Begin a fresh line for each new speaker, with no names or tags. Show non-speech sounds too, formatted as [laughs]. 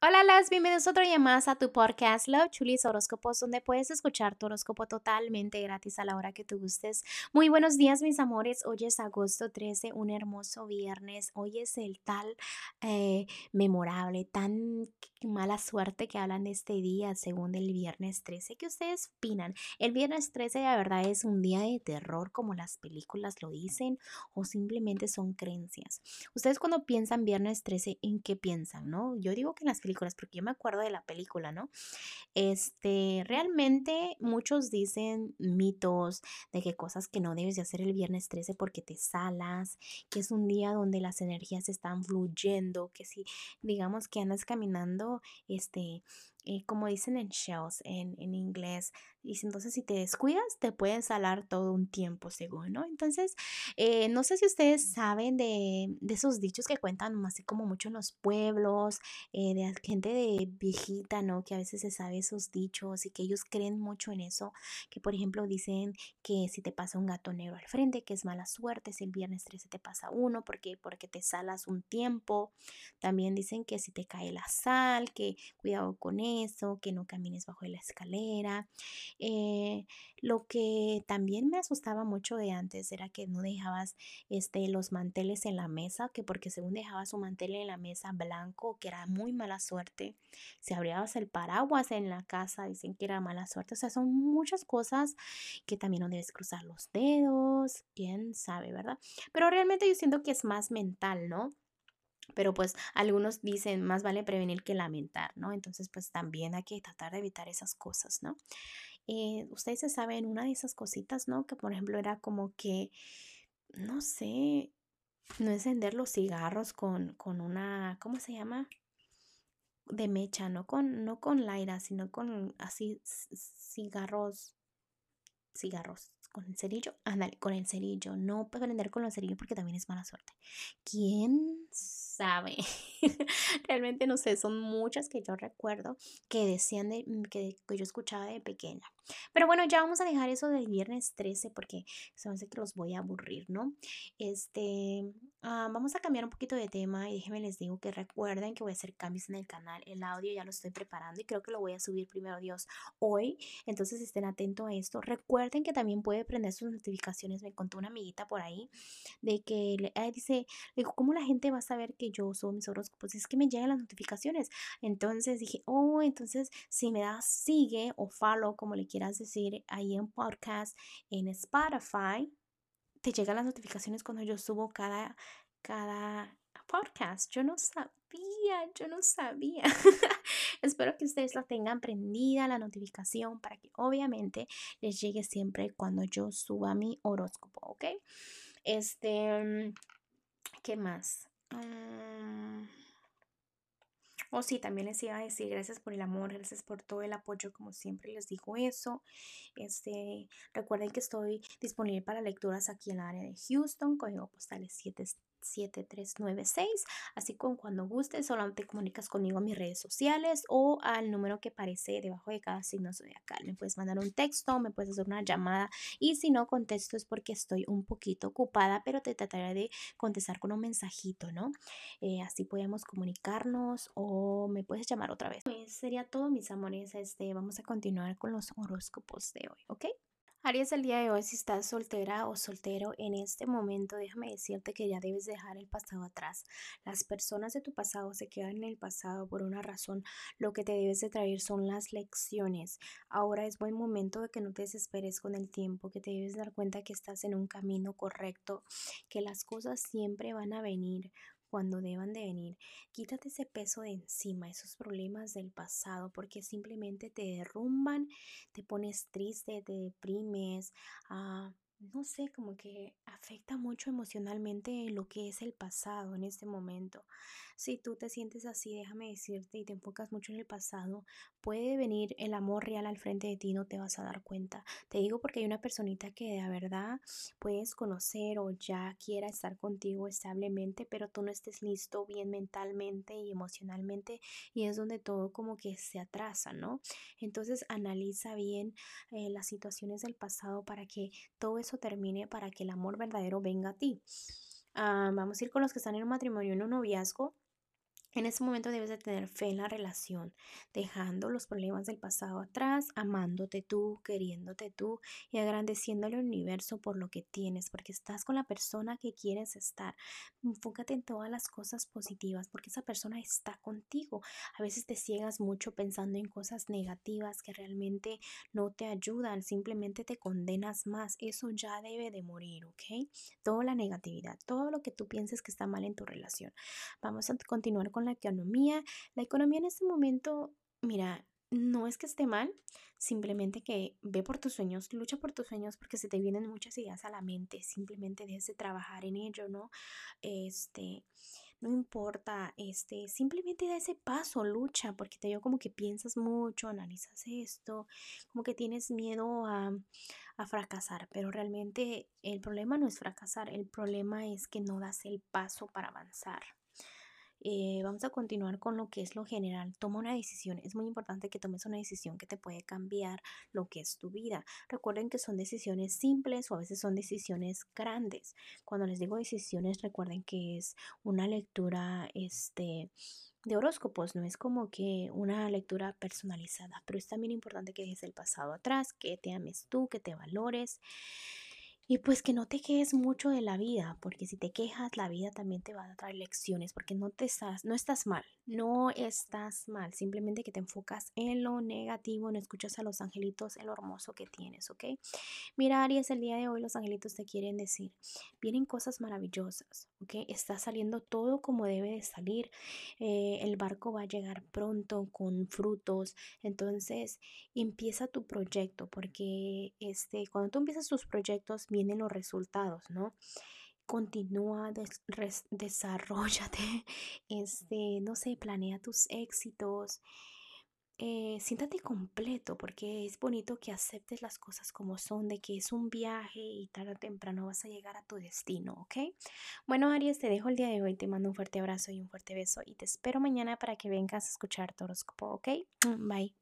Hola, las bienvenidos otro día más a tu podcast Love Chulis Horóscopos, donde puedes escuchar tu horóscopo totalmente gratis a la hora que tú gustes. Muy buenos días, mis amores. Hoy es agosto 13, un hermoso viernes. Hoy es el tal eh, memorable, tan mala suerte que hablan de este día, según el viernes 13. ¿Qué ustedes opinan? El viernes 13, de verdad, es un día de terror, como las películas lo dicen, o simplemente son creencias. Ustedes, cuando piensan viernes 13, ¿en qué piensan? ¿No? Yo digo que las películas, porque yo me acuerdo de la película, ¿no? Este, realmente muchos dicen mitos de que cosas que no debes de hacer el viernes 13 porque te salas, que es un día donde las energías están fluyendo, que si digamos que andas caminando, este, eh, como dicen en shells en, en inglés, y entonces si te descuidas te pueden salar todo un tiempo según, ¿no? Entonces, eh, no sé si ustedes saben de, de, esos dichos que cuentan así como mucho en los pueblos, eh, de gente de viejita, ¿no? Que a veces se sabe esos dichos y que ellos creen mucho en eso, que por ejemplo dicen que si te pasa un gato negro al frente, que es mala suerte, si el viernes 13 te pasa uno, porque, porque te salas un tiempo. También dicen que si te cae la sal, que cuidado con eso, que no camines bajo la escalera. Eh, lo que también me asustaba mucho de antes era que no dejabas este, los manteles en la mesa, que porque según dejabas un mantel en la mesa blanco, que era muy mala suerte. Si abrías el paraguas en la casa, dicen que era mala suerte. O sea, son muchas cosas que también no debes cruzar los dedos, quién sabe, ¿verdad? Pero realmente yo siento que es más mental, ¿no? Pero pues algunos dicen más vale prevenir que lamentar, ¿no? Entonces pues también hay que tratar de evitar esas cosas, ¿no? Eh, ustedes se saben una de esas cositas, ¿no? Que por ejemplo era como que, no sé, no encender los cigarros con, con una, ¿cómo se llama? De mecha, no con, no con laira, sino con así cigarros, cigarros, con el cerillo, ándale, con el cerillo, no prender con los cerillos porque también es mala suerte. ¿Quién sabe. [laughs] Realmente no sé, son muchas que yo recuerdo que decían de, mm, que, que, yo escuchaba de pequeña. Pero bueno, ya vamos a dejar eso del viernes 13 porque se me hace que los voy a aburrir, ¿no? Este, ah, vamos a cambiar un poquito de tema y déjenme les digo que recuerden que voy a hacer cambios en el canal. El audio ya lo estoy preparando y creo que lo voy a subir primero Dios hoy. Entonces estén atentos a esto. Recuerden que también puede prender sus notificaciones. Me contó una amiguita por ahí de que dice, dijo, ¿cómo la gente va a saber que yo uso mis horóscopos, es que me llegan las notificaciones. Entonces dije, oh, entonces si me das sigue o follow, como le quieras decir, ahí en podcast, en Spotify, te llegan las notificaciones cuando yo subo cada, cada podcast. Yo no sabía, yo no sabía. [laughs] Espero que ustedes la tengan prendida la notificación para que obviamente les llegue siempre cuando yo suba mi horóscopo, ¿ok? Este, ¿qué más? Mm. Oh, sí, también les iba a decir gracias por el amor, gracias por todo el apoyo, como siempre les digo eso. Este, recuerden que estoy disponible para lecturas aquí en el área de Houston, código postal es 7 7396. Así que cuando gustes, solamente comunicas conmigo en mis redes sociales o al número que aparece debajo de cada signo zodiacal. Me puedes mandar un texto, me puedes hacer una llamada y si no contesto es porque estoy un poquito ocupada, pero te trataré de contestar con un mensajito, ¿no? Eh, así podemos comunicarnos o me puedes llamar otra vez. Pues sería todo, mis amores. Este, vamos a continuar con los horóscopos de hoy, ¿ok? Aries, el día de hoy, si estás soltera o soltero en este momento, déjame decirte que ya debes dejar el pasado atrás. Las personas de tu pasado se quedan en el pasado por una razón. Lo que te debes de traer son las lecciones. Ahora es buen momento de que no te desesperes con el tiempo, que te debes dar cuenta que estás en un camino correcto, que las cosas siempre van a venir cuando deban de venir. Quítate ese peso de encima, esos problemas del pasado, porque simplemente te derrumban, te pones triste, te deprimes, ah, no sé, como que afecta mucho emocionalmente lo que es el pasado en este momento. Si tú te sientes así, déjame decirte y te enfocas mucho en el pasado, puede venir el amor real al frente de ti, no te vas a dar cuenta. Te digo porque hay una personita que de verdad puedes conocer o ya quiera estar contigo establemente, pero tú no estés listo bien mentalmente y emocionalmente y es donde todo como que se atrasa, ¿no? Entonces analiza bien eh, las situaciones del pasado para que todo termine, para que el amor verdadero venga a ti. Ah, vamos a ir con los que están en un matrimonio, en un noviazgo En ese momento debes de tener fe en la relación, dejando los problemas del pasado atrás, amándote tú, queriéndote tú y agradeciéndole al universo por lo que tienes, porque estás con la persona que quieres estar. Enfócate en todas las cosas positivas, porque esa persona está contigo. A veces te ciegas mucho pensando en cosas negativas que realmente no te ayudan, simplemente te condenas más. Eso ya debe de morir, ¿ok? Toda la negatividad, todo lo que tú pienses que está mal en tu relación. Vamos a continuar con la economía. La economía en este momento, mira, no es que esté mal, simplemente que ve por tus sueños, lucha por tus sueños porque se te vienen muchas ideas a la mente, simplemente debes de trabajar en ello, ¿no? Este, no importa, este, simplemente da ese paso, lucha, porque te digo como que piensas mucho, analizas esto, como que tienes miedo a, a fracasar, pero realmente el problema no es fracasar, el problema es que no das el paso para avanzar. Eh, vamos a continuar con lo que es lo general. Toma una decisión. Es muy importante que tomes una decisión que te puede cambiar lo que es tu vida. Recuerden que son decisiones simples o a veces son decisiones grandes. Cuando les digo decisiones, recuerden que es una lectura este, de horóscopos. No es como que una lectura personalizada, pero es también importante que dejes el pasado atrás, que te ames tú, que te valores. Y pues que no te quejes mucho de la vida, porque si te quejas, la vida también te va a traer lecciones, porque no te estás, no estás mal, no estás mal, simplemente que te enfocas en lo negativo, no escuchas a los angelitos, en lo hermoso que tienes, ¿ok? Mira, Aries, el día de hoy los angelitos te quieren decir, vienen cosas maravillosas, ¿ok? Está saliendo todo como debe de salir, eh, el barco va a llegar pronto con frutos, entonces empieza tu proyecto, porque este, cuando tú empiezas tus proyectos, vienen los resultados, ¿no? Continúa, desarrollate, [laughs] este, no sé, planea tus éxitos. Eh, siéntate completo porque es bonito que aceptes las cosas como son, de que es un viaje y tarde o temprano vas a llegar a tu destino, ¿ok? Bueno, Aries, te dejo el día de hoy, te mando un fuerte abrazo y un fuerte beso y te espero mañana para que vengas a escuchar tu horóscopo, ¿ok? Bye.